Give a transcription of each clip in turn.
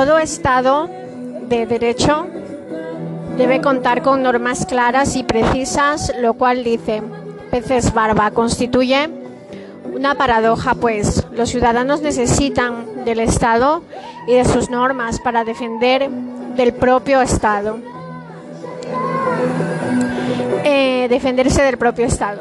Todo Estado de Derecho debe contar con normas claras y precisas, lo cual dice Peces Barba constituye una paradoja, pues los ciudadanos necesitan del Estado y de sus normas para defender del propio Estado. Eh, defenderse del propio Estado.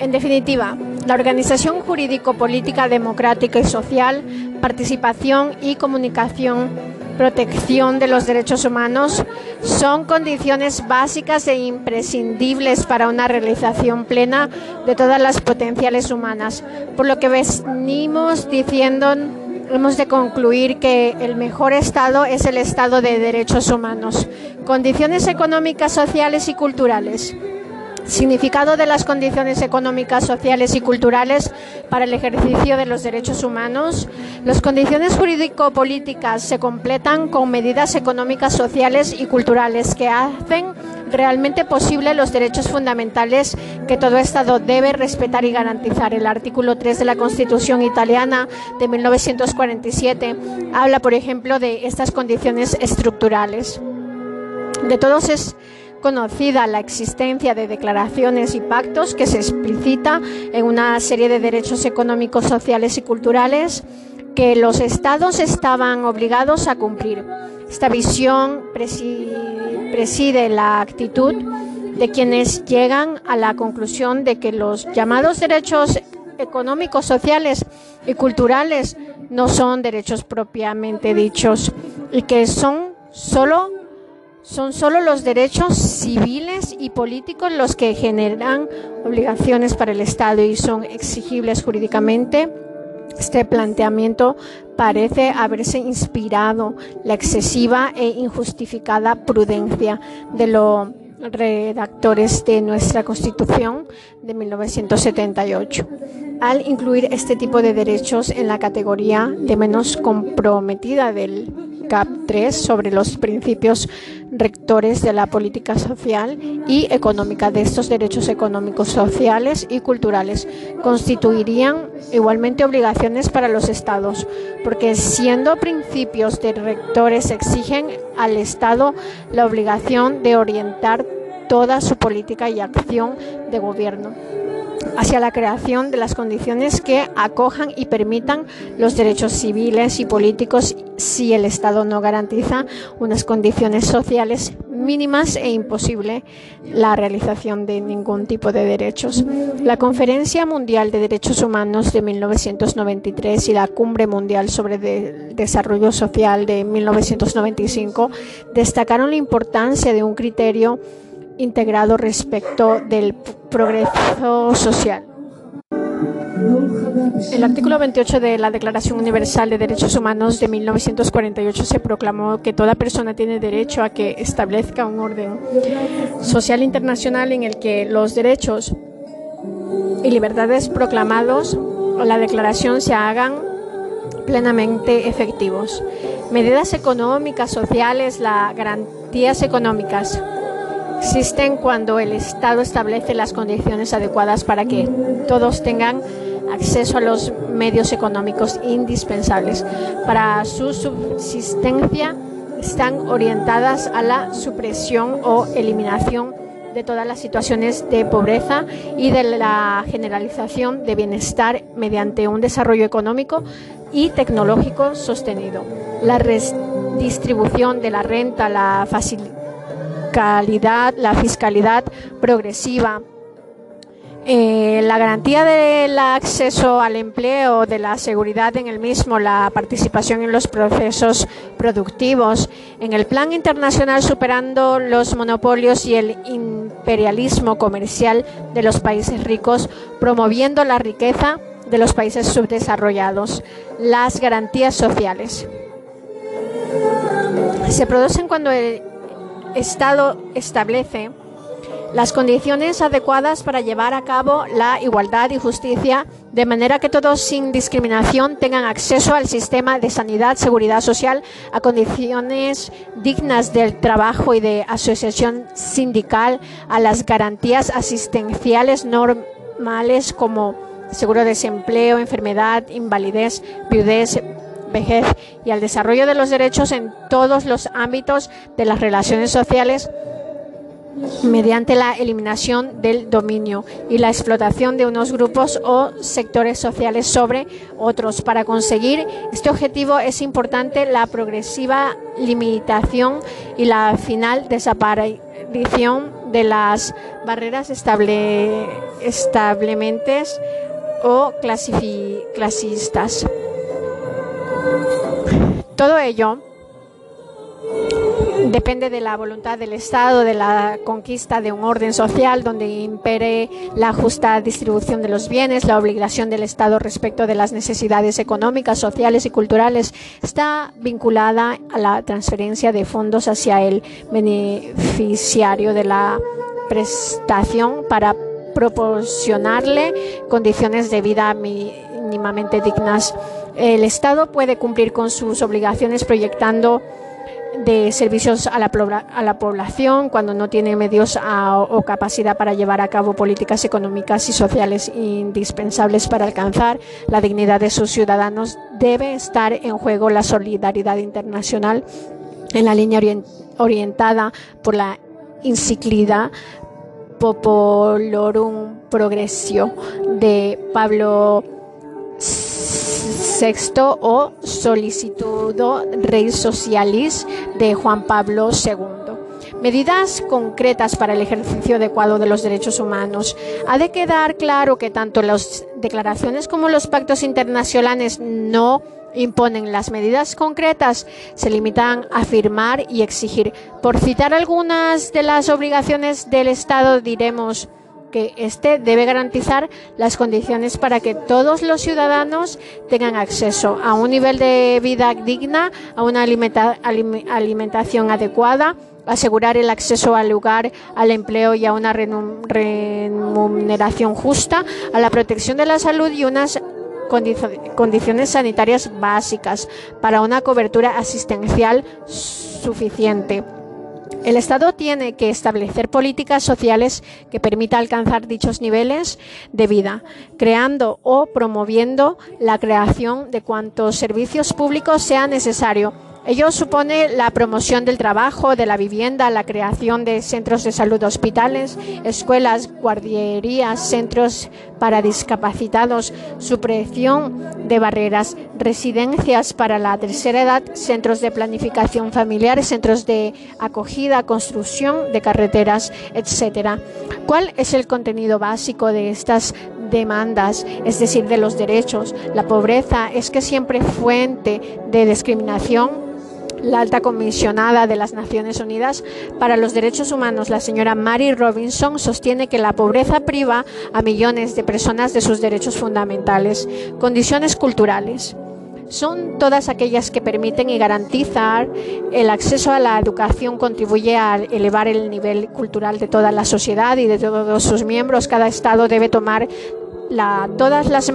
En definitiva, la organización jurídico-política democrática y social, participación y comunicación, protección de los derechos humanos son condiciones básicas e imprescindibles para una realización plena de todas las potenciales humanas. Por lo que venimos diciendo, hemos de concluir que el mejor Estado es el Estado de derechos humanos. Condiciones económicas, sociales y culturales. Significado de las condiciones económicas, sociales y culturales para el ejercicio de los derechos humanos. Las condiciones jurídico-políticas se completan con medidas económicas, sociales y culturales que hacen realmente posible los derechos fundamentales que todo Estado debe respetar y garantizar. El artículo 3 de la Constitución italiana de 1947 habla, por ejemplo, de estas condiciones estructurales. De todos es conocida la existencia de declaraciones y pactos que se explicita en una serie de derechos económicos, sociales y culturales que los estados estaban obligados a cumplir. Esta visión preside la actitud de quienes llegan a la conclusión de que los llamados derechos económicos, sociales y culturales no son derechos propiamente dichos y que son solo son solo los derechos civiles y políticos los que generan obligaciones para el Estado y son exigibles jurídicamente. Este planteamiento parece haberse inspirado la excesiva e injustificada prudencia de los redactores de nuestra Constitución de 1978 al incluir este tipo de derechos en la categoría de menos comprometida del CAP 3 sobre los principios rectores de la política social y económica de estos derechos económicos, sociales y culturales. Constituirían igualmente obligaciones para los Estados, porque siendo principios de rectores exigen al Estado la obligación de orientar toda su política y acción de gobierno hacia la creación de las condiciones que acojan y permitan los derechos civiles y políticos si el Estado no garantiza unas condiciones sociales mínimas e imposible la realización de ningún tipo de derechos. La Conferencia Mundial de Derechos Humanos de 1993 y la Cumbre Mundial sobre Desarrollo Social de 1995 destacaron la importancia de un criterio integrado respecto del progreso social. El artículo 28 de la Declaración Universal de Derechos Humanos de 1948 se proclamó que toda persona tiene derecho a que establezca un orden social internacional en el que los derechos y libertades proclamados o la declaración se hagan plenamente efectivos. Medidas económicas, sociales, las garantías económicas existen cuando el Estado establece las condiciones adecuadas para que todos tengan acceso a los medios económicos indispensables para su subsistencia están orientadas a la supresión o eliminación de todas las situaciones de pobreza y de la generalización de bienestar mediante un desarrollo económico y tecnológico sostenido. La redistribución de la renta, la facilitación la fiscalidad progresiva, eh, la garantía del acceso al empleo, de la seguridad en el mismo, la participación en los procesos productivos, en el plan internacional superando los monopolios y el imperialismo comercial de los países ricos, promoviendo la riqueza de los países subdesarrollados, las garantías sociales. Se producen cuando el Estado establece las condiciones adecuadas para llevar a cabo la igualdad y justicia, de manera que todos sin discriminación tengan acceso al sistema de sanidad, seguridad social, a condiciones dignas del trabajo y de asociación sindical, a las garantías asistenciales normales como seguro de desempleo, enfermedad, invalidez, viudez, vejez y al desarrollo de los derechos en todos los ámbitos de las relaciones sociales mediante la eliminación del dominio y la explotación de unos grupos o sectores sociales sobre otros. Para conseguir este objetivo es importante la progresiva limitación y la final desaparición de las barreras estable, establementes o clasistas. Todo ello depende de la voluntad del Estado, de la conquista de un orden social donde impere la justa distribución de los bienes, la obligación del Estado respecto de las necesidades económicas, sociales y culturales. Está vinculada a la transferencia de fondos hacia el beneficiario de la prestación para proporcionarle condiciones de vida dignas. El Estado puede cumplir con sus obligaciones proyectando de servicios a la, población cuando no tiene medios o capacidad para llevar a cabo políticas económicas y sociales indispensables para alcanzar la dignidad de sus ciudadanos, debe estar en juego la solidaridad internacional en la línea orientada por la encíclica Popolorum Progressio de Pablo Sexto o Solicitudo Rei Socialis de Juan Pablo II. Medidas concretas para el ejercicio adecuado de los derechos humanos. Ha de quedar claro que tanto las declaraciones como los pactos internacionales no imponen las medidas concretas, se limitan a firmar y exigir. Por citar algunas de las obligaciones del Estado, diremos que éste debe garantizar las condiciones para que todos los ciudadanos tengan acceso a un nivel de vida digna, a una alimentación adecuada, asegurar el acceso al lugar, al empleo y a una remuneración justa, a la protección de la salud y unas condiciones sanitarias básicas para una cobertura asistencial suficiente. El Estado tiene que establecer políticas sociales que permitan alcanzar dichos niveles de vida, creando o promoviendo la creación de cuantos servicios públicos sea necesario Ello supone la promoción del trabajo, de la vivienda, la creación de centros de salud, hospitales, escuelas, guarderías, centros para discapacitados, supresión de barreras, residencias para la tercera edad, centros de planificación familiar, centros de acogida, construcción de carreteras, etc. ¿Cuál es el contenido básico de estas demandas, es decir, de los derechos? La pobreza es que siempre fuente de discriminación la alta comisionada de las Naciones Unidas para los Derechos Humanos, la señora Mary Robinson, sostiene que la pobreza priva a millones de personas de sus derechos fundamentales. Condiciones culturales son todas aquellas que permiten y garantizar el acceso a la educación, contribuye a elevar el nivel cultural de toda la sociedad y de todos sus miembros. Cada Estado debe tomar todas las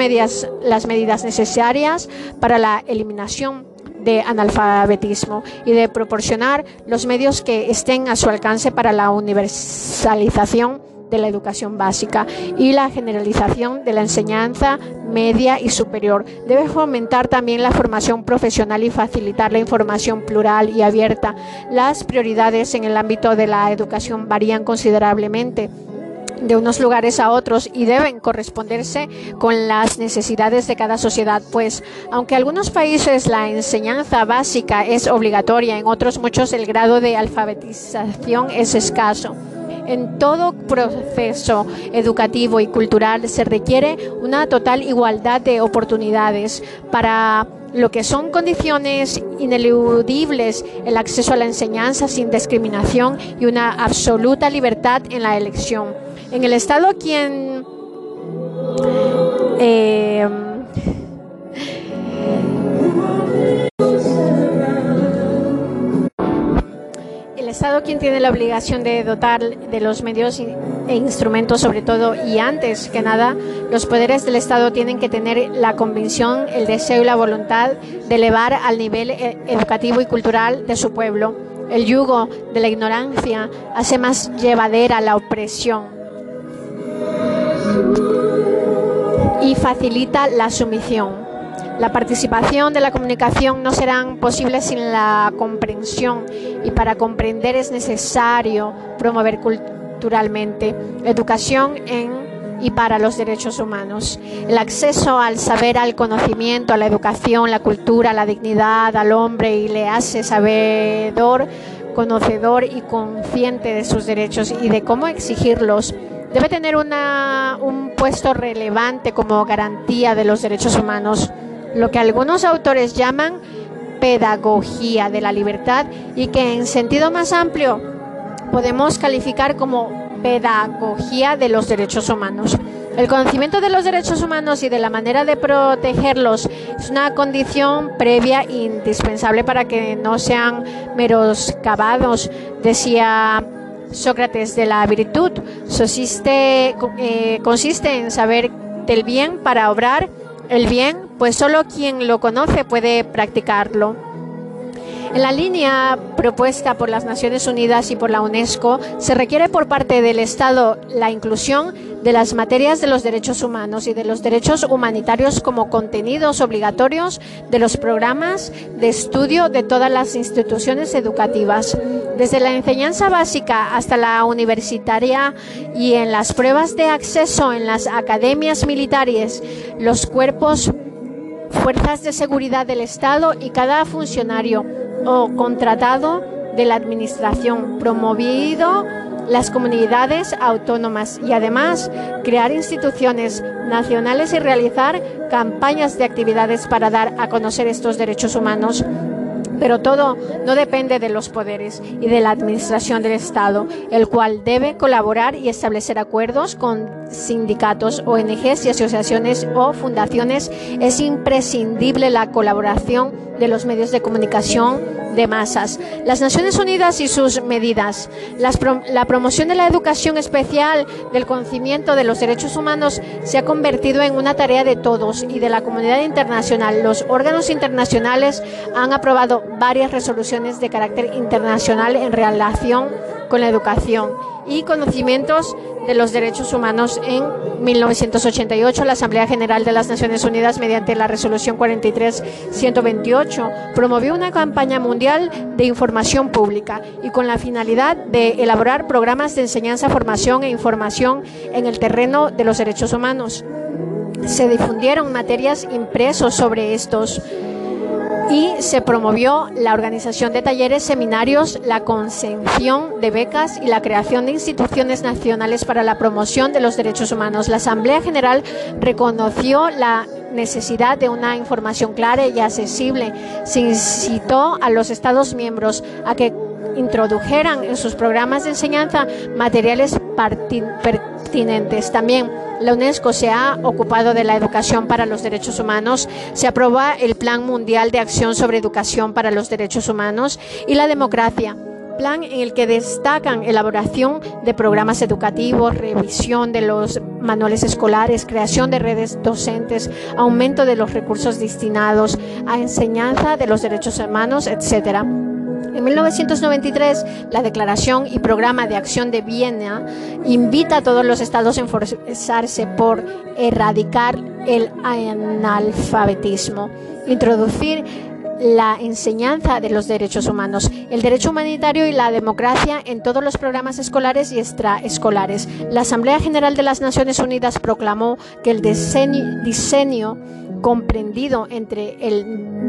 las medidas necesarias para la eliminación de analfabetismo y de proporcionar los medios que estén a su alcance para la universalización de la educación básica y la generalización de la enseñanza media y superior. Debe fomentar también la formación profesional y facilitar la información plural y abierta. Las prioridades en el ámbito de la educación varían considerablemente de unos lugares a otros y deben corresponderse con las necesidades de cada sociedad, pues aunque en algunos países la enseñanza básica es obligatoria, en otros muchos el grado de alfabetización es escaso. En todo proceso educativo y cultural se requiere una total igualdad de oportunidades. Para lo que son condiciones ineludibles, el acceso a la enseñanza sin discriminación y una absoluta libertad en la elección en el Estado quien eh, el Estado quien tiene la obligación de dotar de los medios e instrumentos sobre todo y antes que nada los poderes del Estado tienen que tener la convicción, el deseo y la voluntad de elevar al nivel eh, educativo y cultural de su pueblo. El yugo de la ignorancia hace más llevadera la opresión y facilita la sumisión. La participación de la comunicación no serán posibles sin la comprensión y para comprender es necesario promover culturalmente educación en y para los derechos humanos. El acceso al saber, al conocimiento, a la educación, la cultura, la dignidad al hombre y le hace sabedor, conocedor y consciente de sus derechos y de cómo exigirlos debe tener un puesto relevante como garantía de los derechos humanos, lo que algunos autores llaman pedagogía de la libertad y que en sentido más amplio podemos calificar como pedagogía de los derechos humanos. El conocimiento de los derechos humanos y de la manera de protegerlos es una condición previa indispensable para que no sean meros cavados, decía Sócrates de la virtud. Consiste, eh, consiste en saber del bien para obrar el bien, pues solo quien lo conoce puede practicarlo. En la línea propuesta por las Naciones Unidas y por la UNESCO, se requiere por parte del Estado la inclusión de las materias de los derechos humanos y de los derechos humanitarios como contenidos obligatorios de los programas de estudio de todas las instituciones educativas, desde la enseñanza básica hasta la universitaria y en las pruebas de acceso en las academias militares, los cuerpos, fuerzas de seguridad del Estado y cada funcionario o contratado de la Administración, promovido las comunidades autónomas y además crear instituciones nacionales y realizar campañas de actividades para dar a conocer estos derechos humanos pero todo no depende de los poderes y de la administración del Estado, el cual debe colaborar y establecer acuerdos con sindicatos, ONGs y asociaciones o fundaciones. Es imprescindible la colaboración de los medios de comunicación de masas. Las Naciones Unidas y sus medidas, la promoción de la educación especial, del conocimiento de los derechos humanos se ha convertido en una tarea de todos y de la comunidad internacional. Los órganos internacionales han aprobado varias resoluciones de carácter internacional en relación con la educación y conocimientos de los derechos humanos en 1988. La Asamblea General de las Naciones Unidas, mediante la resolución 43-128, promovió una campaña mundial de información pública y con la finalidad de elaborar programas de enseñanza, formación e información en el terreno de los derechos humanos. Se difundieron materias impresos sobre estos y se promovió la organización de talleres, seminarios, la concesión de becas y la creación de instituciones nacionales para la promoción de los derechos humanos. La Asamblea General reconoció la necesidad de una información clara y accesible. Se incitó a los Estados miembros a que introdujeran en sus programas de enseñanza materiales pertinentes. También la UNESCO se ha ocupado de la educación para los derechos humanos, se aprueba el Plan Mundial de Acción sobre Educación para los Derechos Humanos y la Democracia plan en el que destacan elaboración de programas educativos, revisión de los manuales escolares, creación de redes docentes, aumento de los recursos destinados a enseñanza de los derechos humanos, etcétera. En 1993, la Declaración y Programa de Acción de Viena invita a todos los estados a esforzarse por erradicar el analfabetismo, introducir la enseñanza de los derechos humanos, el derecho humanitario y la democracia en todos los programas escolares y extraescolares. La Asamblea General de las Naciones Unidas proclamó que el diseño, comprendido entre el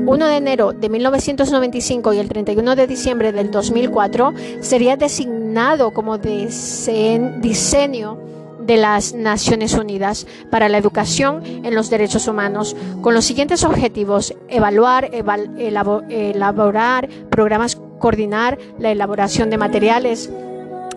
1 de enero de 1995 y el 31 de diciembre del 2004 sería designado como diseño de las Naciones Unidas para la Educación en los Derechos Humanos, con los siguientes objetivos, evaluar, elaborar programas, coordinar la elaboración de materiales,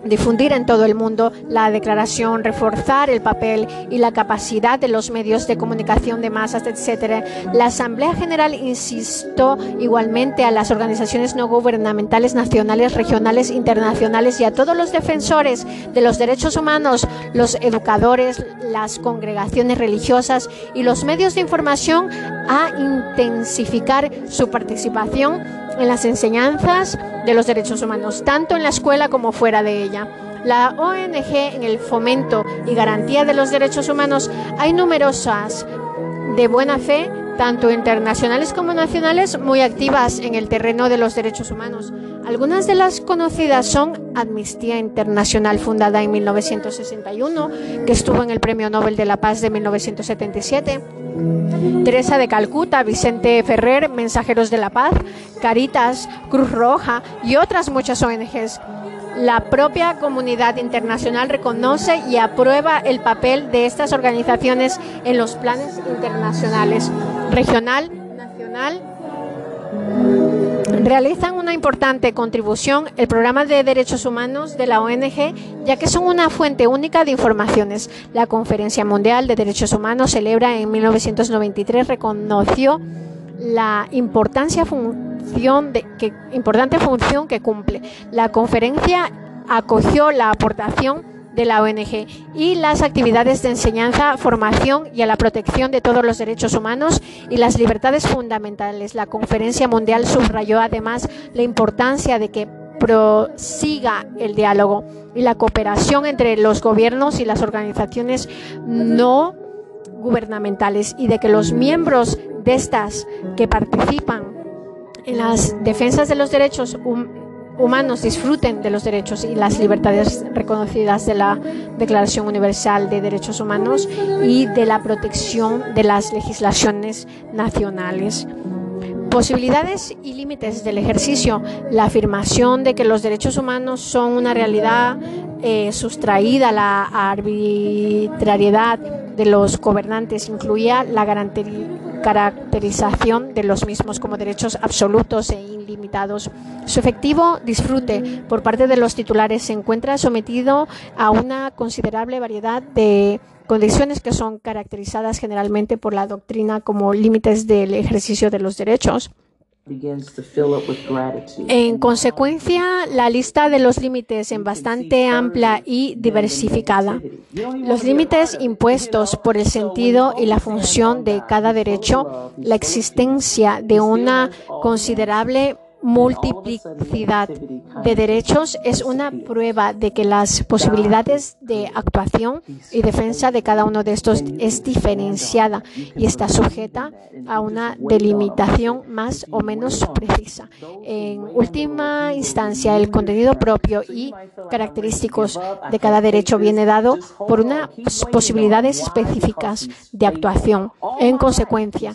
difundir en todo el mundo la declaración, reforzar el papel y la capacidad de los medios de comunicación de masas, etc. La Asamblea General insistió igualmente a las organizaciones no gubernamentales nacionales, regionales, internacionales y a todos los defensores de los derechos humanos, los educadores, las congregaciones religiosas y los medios de información a intensificar su participación en las enseñanzas de los derechos humanos, tanto en la escuela como fuera de ella. La ONG en el fomento y garantía de los derechos humanos hay numerosas de buena fe tanto internacionales como nacionales, muy activas en el terreno de los derechos humanos. Algunas de las conocidas son Amnistía Internacional, fundada en 1961, que estuvo en el Premio Nobel de la Paz de 1977. Teresa de Calcuta, Vicente Ferrer, Mensajeros de la Paz, Caritas, Cruz Roja y otras muchas ONGs. La propia comunidad internacional reconoce y aprueba el papel de estas organizaciones en los planes internacionales, regional, nacional realizan una importante contribución el programa de derechos humanos de la ONG, ya que son una fuente única de informaciones. La Conferencia Mundial de Derechos Humanos celebra en 1993 reconoció la importancia importante función que cumple. La conferencia acogió la aportación de la ONG y las actividades de enseñanza, formación y a la protección de todos los derechos humanos y las libertades fundamentales. La Conferencia Mundial subrayó además la importancia de que prosiga el diálogo y la cooperación entre los gobiernos y las organizaciones no gubernamentales y de que los miembros de estas que participan en las defensas de los derechos humanos humanos disfruten de los derechos y las libertades reconocidas de la Declaración Universal de Derechos Humanos y de la protección de las legislaciones nacionales. Posibilidades y límites del ejercicio. La afirmación de que los derechos humanos son una realidad eh, sustraída a la arbitrariedad de los gobernantes incluía la caracterización de los mismos como derechos absolutos e Su efectivo disfrute por parte de los titulares se encuentra sometido a una considerable variedad de condiciones que son caracterizadas generalmente por la doctrina como límites del ejercicio de los derechos. En consecuencia, la lista de los límites es bastante amplia y diversificada. Los límites impuestos por el sentido y la función de cada derecho, la existencia de una considerable multiplicidad de derechos es una prueba de que las posibilidades de actuación y defensa de cada uno de estos es diferenciada y está sujeta a una delimitación más o menos precisa. En última instancia, el contenido propio y característicos de cada derecho viene dado por unas posibilidades específicas de actuación. En consecuencia,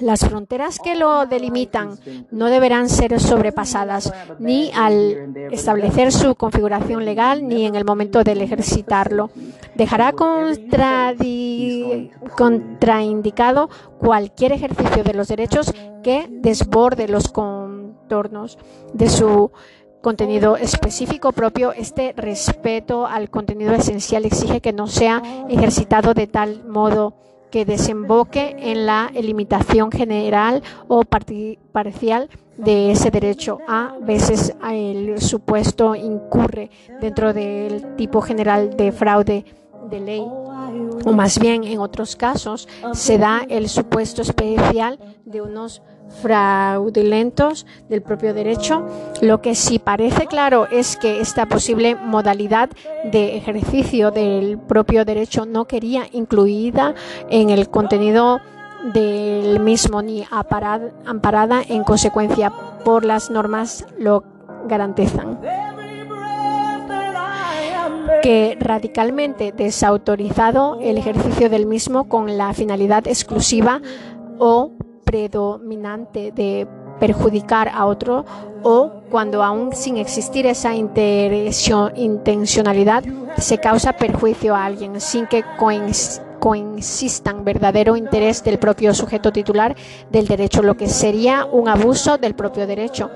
las fronteras que lo delimitan no deberán ser sobrepasadas ni al establecer su configuración legal ni en el momento del ejercitarlo. Dejará contraindicado cualquier ejercicio de los derechos que desborde los contornos de su contenido específico propio, este respeto al contenido esencial exige que no sea ejercitado de tal modo que desemboque en la limitación general o parcial de ese derecho. A veces el supuesto incurre dentro del tipo general de fraude de ley o más bien en otros casos se da el supuesto especial de unos fraudulentos del propio derecho. Lo que sí parece claro es que esta posible modalidad de ejercicio del propio derecho no quería incluida en el contenido del mismo ni amparada en consecuencia por las normas lo garantizan que radicalmente desautorizado el ejercicio del mismo con la finalidad exclusiva o predominante de perjudicar a otro o cuando aún sin existir esa intencionalidad se causa perjuicio a alguien sin que coinsistan verdadero interés del propio sujeto titular del derecho, lo que sería un abuso del propio derecho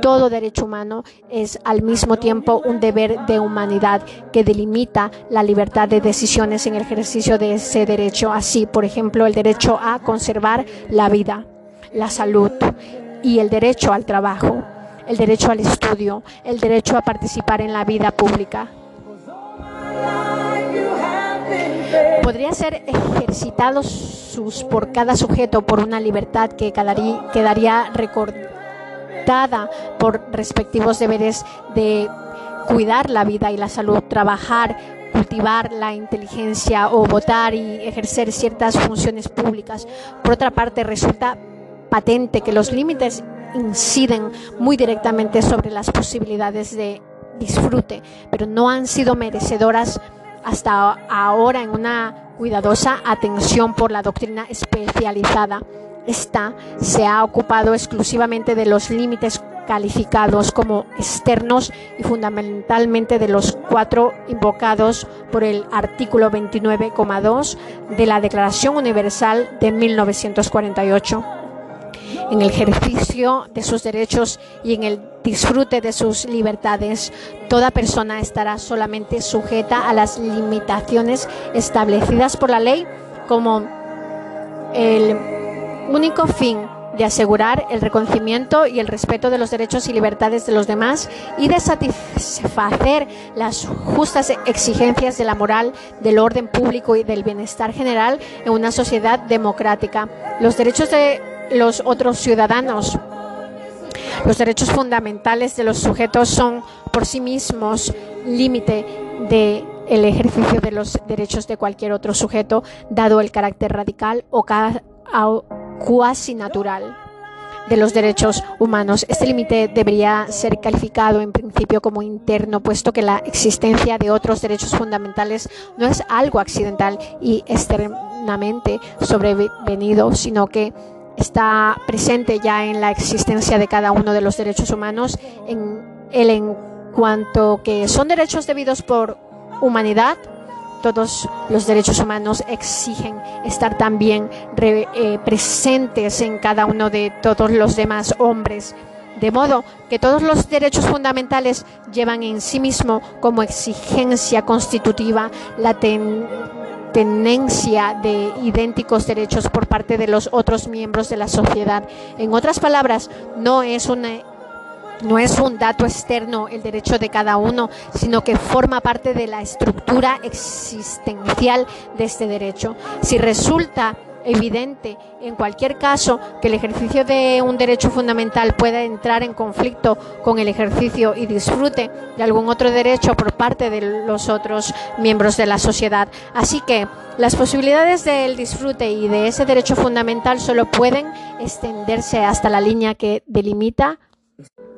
todo derecho humano es al mismo tiempo un deber de humanidad que delimita la libertad de decisiones en el ejercicio de ese derecho. Así, por ejemplo, el derecho a conservar la vida, la salud y el derecho al trabajo, el derecho al estudio, el derecho a participar en la vida pública. Podría ser ejercitado por cada sujeto por una libertad que quedaría recordada por respectivos deberes de cuidar la vida y la salud, trabajar, cultivar la inteligencia o votar y ejercer ciertas funciones públicas. Por otra parte, resulta patente que los límites inciden muy directamente sobre las posibilidades de disfrute, pero no han sido merecedoras hasta ahora en una cuidadosa atención por la doctrina especializada. Esta se ha ocupado exclusivamente de los límites calificados como externos y fundamentalmente de los cuatro invocados por el artículo 29,2 de la Declaración Universal de 1948 en el ejercicio de sus derechos y en el disfrute de sus libertades. Toda persona estará solamente sujeta a las limitaciones establecidas por la ley como el único fin de asegurar el reconocimiento y el respeto de los derechos y libertades de los demás y de satisfacer las justas exigencias de la moral, del orden público y del bienestar general en una sociedad democrática. Los derechos de los otros ciudadanos. Los derechos fundamentales de los sujetos son por sí mismos límite de el ejercicio de los derechos de cualquier otro sujeto, dado el carácter radical o cuasi natural de los derechos humanos. Este límite debería ser calificado en principio como interno, puesto que la existencia de otros derechos fundamentales no es algo accidental y externamente sobrevenido, sino que está presente ya en la existencia de cada uno de los derechos humanos, en el en cuanto que son derechos debidos por humanidad, todos los derechos humanos exigen estar también eh, presentes en cada uno de todos los demás hombres. De modo que todos los derechos fundamentales llevan en sí mismo como exigencia constitutiva la tenencia de idénticos derechos por parte de los otros miembros de la sociedad. En otras palabras, no es una no es un dato externo el derecho de cada uno, sino que forma parte de la estructura existencial de este derecho. Si resulta evidente en cualquier caso que el ejercicio de un derecho fundamental pueda entrar en conflicto con el ejercicio y disfrute de algún otro derecho por parte de los otros miembros de la sociedad. Así que las posibilidades del disfrute y de ese derecho fundamental solo pueden extenderse hasta la línea que delimita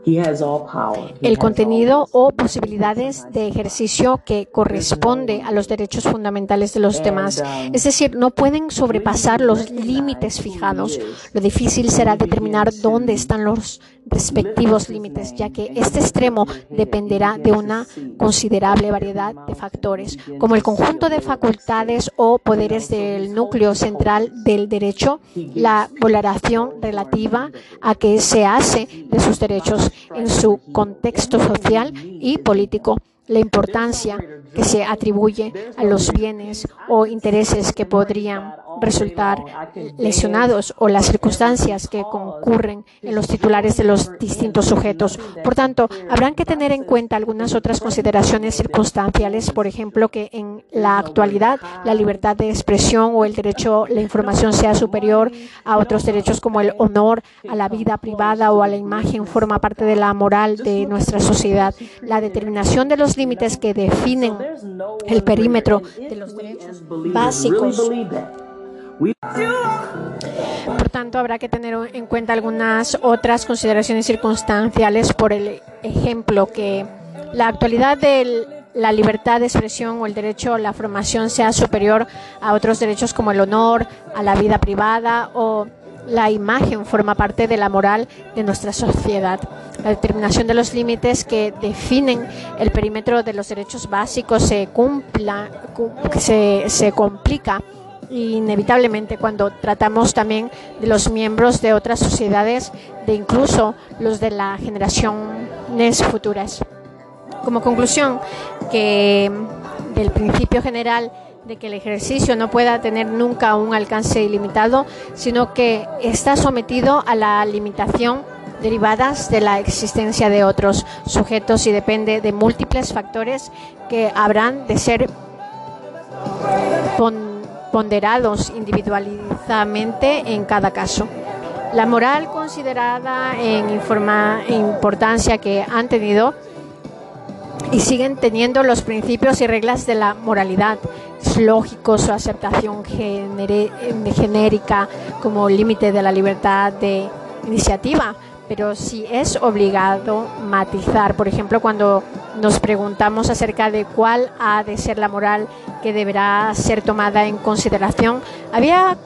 el contenido o posibilidades de ejercicio que corresponde a los derechos fundamentales de los demás. Um, Es decir, no pueden sobrepasar los límites fijados. Lo difícil será determinar dónde están los respectivos límites, ya que este extremo dependerá de una considerable variedad de factores, como el conjunto de facultades o poderes del núcleo central del derecho, la valoración relativa a que se hace derechos en su contexto social y político, la importancia que se atribuye a los bienes o intereses que podrían resultar lesionados o las circunstancias que concurren en los titulares de los distintos sujetos. Por tanto, habrán que tener en cuenta algunas otras consideraciones circunstanciales, por ejemplo, que en la actualidad la libertad de expresión o el derecho a la información sea superior a otros derechos como el honor a la vida privada o a la imagen forma parte de la moral de nuestra sociedad. La determinación de los límites que definen el perímetro de los derechos básicos por tanto, habrá que tener en cuenta algunas otras consideraciones circunstanciales, por el ejemplo, que la actualidad de la libertad de expresión o el derecho a la formación sea superior a otros derechos como el honor, a la vida privada o la imagen forma parte de la moral de nuestra sociedad. La determinación de los límites que definen el perímetro de los derechos básicos se, cumpla, se, se complica inevitablemente cuando tratamos también de los miembros de otras sociedades, de incluso los de las generaciones futuras. Como conclusión, que del principio general de que el ejercicio no pueda tener nunca un alcance ilimitado, sino que está sometido a la limitación derivadas de la existencia de otros sujetos y depende de múltiples factores que habrán de ser ponderados individualizadamente en cada caso. La moral considerada en importancia que han tenido y siguen teniendo los principios y reglas de la moralidad. Es lógico su aceptación genérica como límite de la libertad de iniciativa, pero si es obligado matizar, por ejemplo, cuando nos preguntamos acerca de cuál ha de ser la moral que deberá ser tomada en consideración, había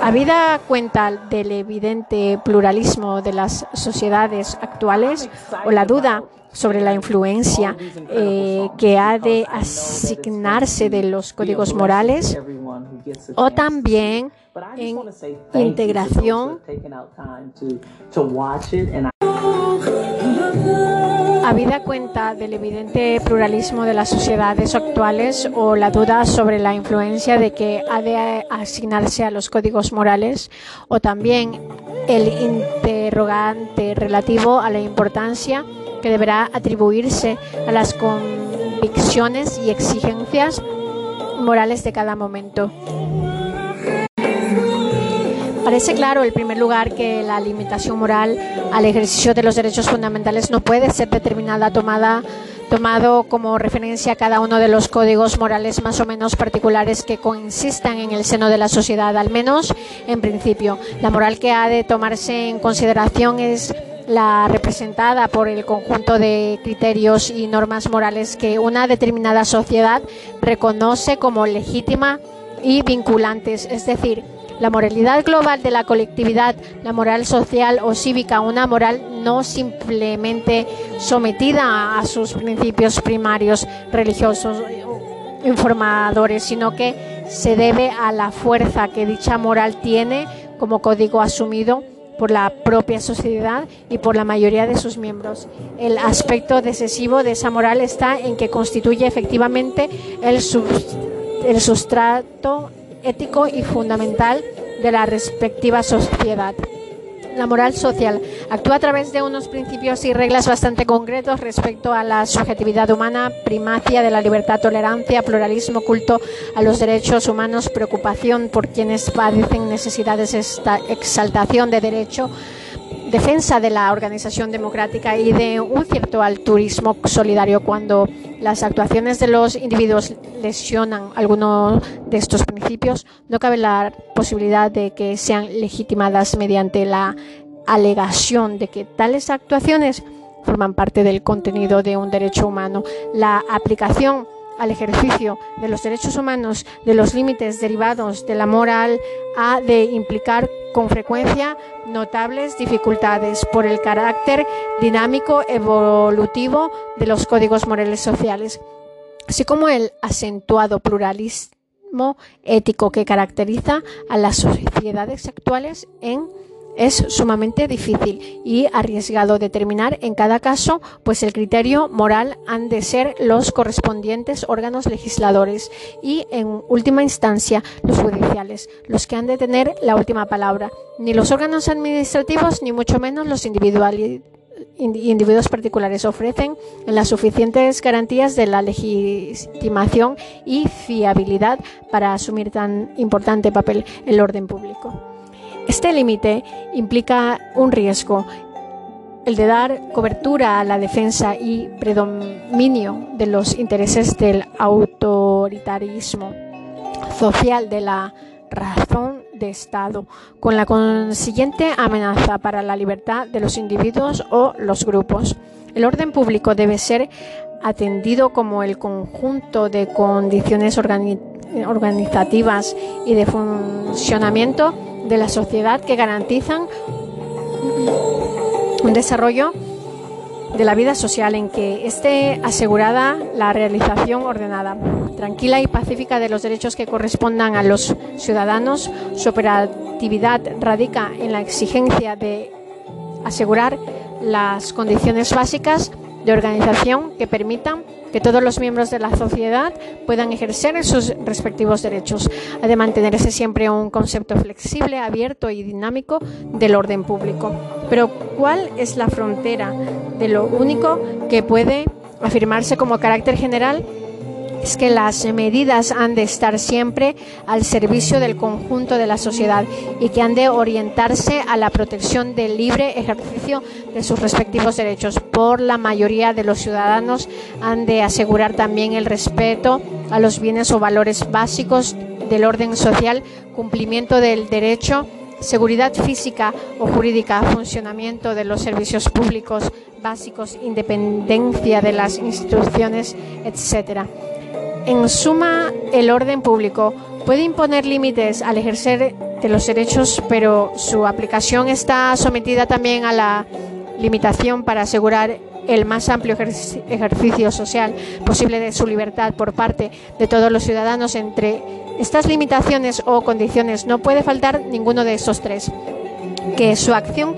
Habida cuenta del evidente pluralismo de las sociedades actuales o la duda sobre la influencia eh, que ha de asignarse de los códigos morales o también en integración Habida cuenta del evidente pluralismo de las sociedades actuales o la duda sobre la influencia de que ha de asignarse a los códigos morales o también el interrogante relativo a la importancia que deberá atribuirse a las convicciones y exigencias morales de cada momento. Parece claro, en primer lugar, que la limitación moral al ejercicio de los derechos fundamentales no puede ser determinada, tomada tomado como referencia a cada uno de los códigos morales más o menos particulares que coexistan en el seno de la sociedad, al menos en principio. La moral que ha de tomarse en consideración es la representada por el conjunto de criterios y normas morales que una determinada sociedad reconoce como legítima y vinculantes, es decir, la moralidad global de la colectividad, la moral social o cívica, una moral no simplemente sometida a sus principios primarios religiosos informadores, sino que se debe a la fuerza que dicha moral tiene como código asumido por la propia sociedad y por la mayoría de sus miembros. El aspecto decisivo de esa moral está en que constituye efectivamente el, el sustrato ético y fundamental de la respectiva sociedad. La moral social actúa a través de unos principios y reglas bastante concretos respecto a la subjetividad humana, primacia de la libertad, tolerancia, pluralismo, culto a los derechos humanos, preocupación por quienes padecen necesidades, exaltación de derecho, defensa de la organización democrática y de un cierto altruismo solidario cuando las actuaciones de los individuos lesionan alguno de estos principios, no cabe la posibilidad de que sean legitimadas mediante la alegación de que tales actuaciones forman parte del contenido de un derecho humano. La aplicación al ejercicio de los derechos humanos, de los límites derivados de la moral, ha de implicar con frecuencia notables dificultades por el carácter dinámico evolutivo de los códigos morales sociales, así como el acentuado pluralismo ético que caracteriza a las sociedades actuales en es sumamente difícil y arriesgado determinar en cada caso, pues el criterio moral han de ser los correspondientes órganos legisladores y, en última instancia, los judiciales, los que han de tener la última palabra. Ni los órganos administrativos, ni mucho menos los individuos particulares ofrecen las suficientes garantías de la legitimación y fiabilidad para asumir tan importante papel el orden público. Este límite implica un riesgo, el de dar cobertura a la defensa y predominio de los intereses del autoritarismo social de la razón de Estado, con la consiguiente amenaza para la libertad de los individuos o los grupos. El orden público debe ser atendido como el conjunto de condiciones organizativas y de funcionamiento de la sociedad que garantizan un desarrollo de la vida social en que esté asegurada la realización ordenada, tranquila y pacífica de los derechos que correspondan a los ciudadanos. Su operatividad radica en la exigencia de asegurar las condiciones básicas de organización que permitan que todos los miembros de la sociedad puedan ejercer sus respectivos derechos. Ha de mantenerse siempre un concepto flexible, abierto y dinámico del orden público. Pero ¿cuál es la frontera de lo único que puede afirmarse como carácter general es que las medidas han de estar siempre al servicio del conjunto de la sociedad y que han de orientarse a la protección del libre ejercicio de sus respectivos derechos. Por la mayoría de los ciudadanos han de asegurar también el respeto a los bienes o valores básicos del orden social, cumplimiento del derecho seguridad física o jurídica, funcionamiento de los servicios públicos básicos, independencia de las instituciones, etc. En suma, el orden público puede imponer límites al ejercer de los derechos, pero su aplicación está sometida también a la limitación para asegurar el más amplio ejercicio social posible de su libertad por parte de todos los ciudadanos. Entre estas limitaciones o condiciones no puede faltar ninguno de esos tres que su acción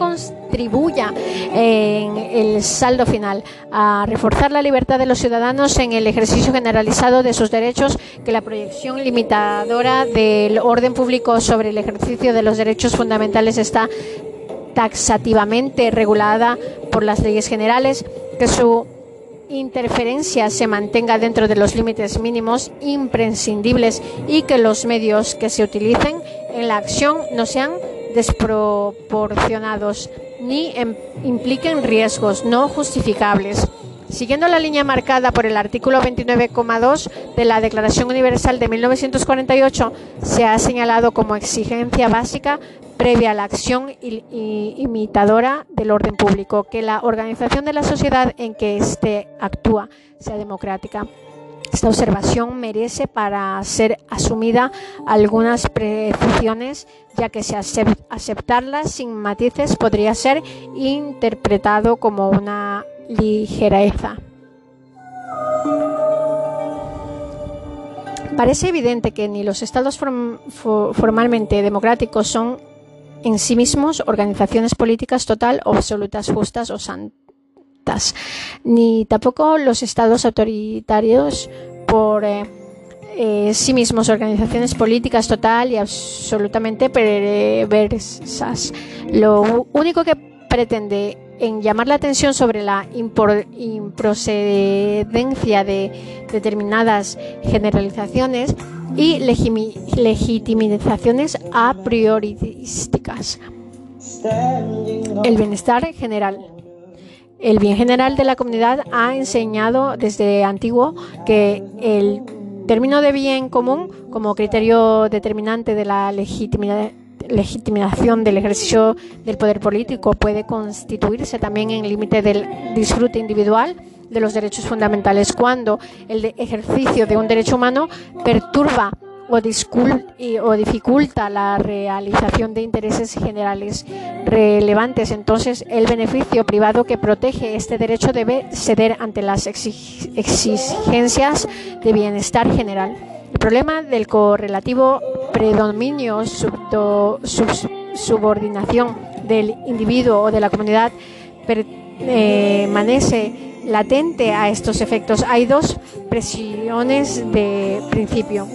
contribuya en el saldo final a reforzar la libertad de los ciudadanos en el ejercicio generalizado de sus derechos, que la proyección limitadora del orden público sobre el ejercicio de los derechos fundamentales está taxativamente regulada por las leyes generales, que su interferencia se mantenga dentro de los límites mínimos imprescindibles y que los medios que se utilicen en la acción no sean desproporcionados ni em, impliquen riesgos no justificables. Siguiendo la línea marcada por el artículo 29,2 de la Declaración Universal de 1948, se ha señalado como exigencia básica previa a la acción imitadora del orden público que la organización de la sociedad en que éste actúa sea democrática. Esta observación merece para ser asumida algunas precisiones, ya que si aceptarlas sin matices podría ser interpretado como una ligereza. Parece evidente que ni los estados formalmente democráticos son en sí mismos organizaciones políticas total absolutas justas o santas, ni tampoco los estados autoritarios por eh, eh, sí mismos organizaciones políticas total y absolutamente perversas. Lo único que pretende en llamar la atención sobre la improcedencia de determinadas generalizaciones y legitimizaciones a priorísticas. El bienestar general. El bien general de la comunidad ha enseñado desde antiguo que el término de bien común como criterio determinante de la legitimidad legitimación del ejercicio del poder político puede constituirse también en límite del disfrute individual de los derechos fundamentales cuando el ejercicio de un derecho humano perturba o, dificulta la realización de intereses generales relevantes. Entonces, el beneficio privado que protege este derecho debe ceder ante las exigencias de bienestar general. El problema del correlativo predominio, subordinación del individuo o de la comunidad permanece latente a estos efectos. Hay dos presiones de principio.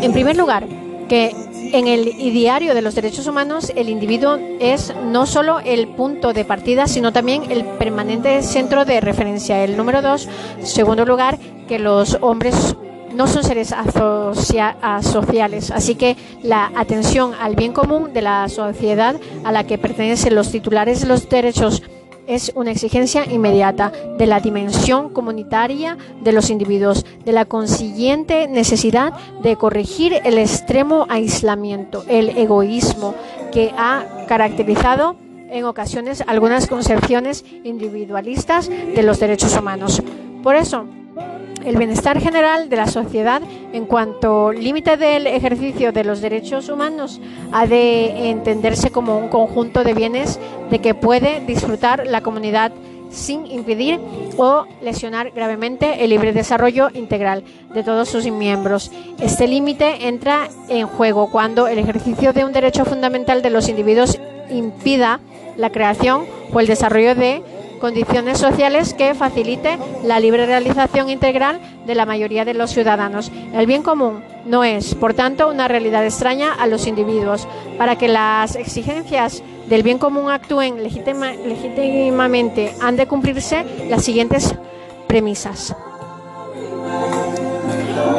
En primer lugar, que en el ideario de los derechos humanos el individuo es no solo el punto de partida, sino también el permanente centro de referencia. El número dos, segundo lugar, que los hombres no son seres asociales, así que la atención al bien común de la sociedad a la que pertenecen los titulares de los derechos es una exigencia inmediata de la dimensión comunitaria de los individuos, de la consiguiente necesidad de corregir el extremo aislamiento, el egoísmo que ha caracterizado en ocasiones algunas concepciones individualistas de los derechos humanos. Por eso, el bienestar general de la sociedad en cuanto límite del ejercicio de los derechos humanos ha de entenderse como un conjunto de bienes de que puede disfrutar la comunidad sin impedir o lesionar gravemente el libre desarrollo integral de todos sus miembros. Este límite entra en juego cuando el ejercicio de un derecho fundamental de los individuos impida la creación o el desarrollo de condiciones sociales que facilite la libre realización integral de la mayoría de los ciudadanos. El bien común no es, por tanto, una realidad extraña a los individuos. Para que las exigencias del bien común actúen legítimamente han de cumplirse las siguientes premisas.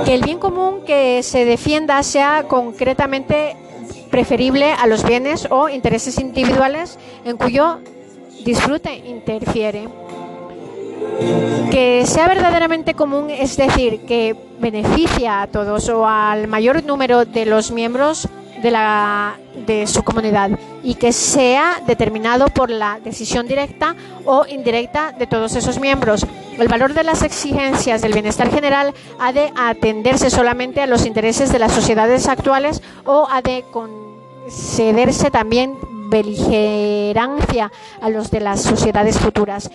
que el bien común que se defienda sea concretamente preferible a los bienes o intereses individuales en cuyo disfrute interfiere. Que sea verdaderamente común, es decir, que beneficia a todos o al mayor número de los miembros de, la, de su comunidad y que sea determinado por la decisión directa o indirecta de todos esos miembros. El valor de las exigencias del bienestar general ha de atenderse solamente a los intereses de las sociedades actuales o ha de concederse también beligerancia a los de las sociedades futuras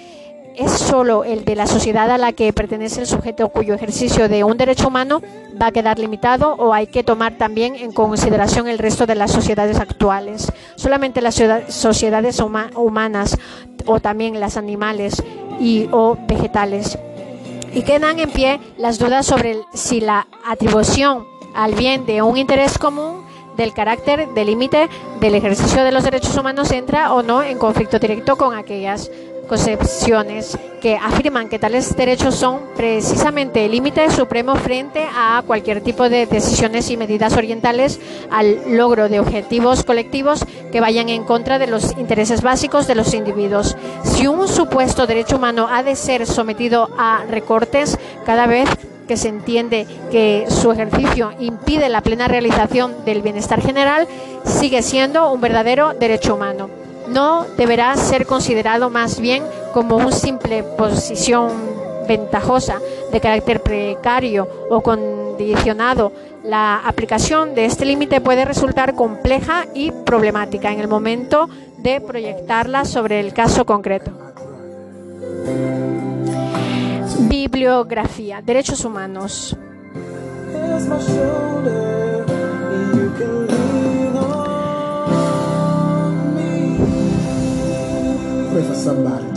es solo el de la sociedad a la que pertenece el sujeto cuyo ejercicio de un derecho humano va a quedar limitado o hay que tomar también en consideración el resto de las sociedades actuales. Solamente las sociedades humanas o también las animales y o vegetales. Y quedan en pie las dudas sobre si la atribución al bien de un interés común del carácter del límite del ejercicio de los derechos humanos entra o no en conflicto directo con aquellas concepciones que afirman que tales derechos son precisamente el límite supremo frente a cualquier tipo de decisiones y medidas orientales al logro de objetivos colectivos que vayan en contra de los intereses básicos de los individuos. Si un supuesto derecho humano ha de ser sometido a recortes cada vez que se entiende que su ejercicio impide la plena realización del bienestar general, sigue siendo un verdadero derecho humano no deberá ser considerado más bien como una simple posición ventajosa de carácter precario o condicionado. La aplicación de este límite puede resultar compleja y problemática en el momento de proyectarla sobre el caso concreto. Bibliografía, Derechos Humanos. pray for somebody.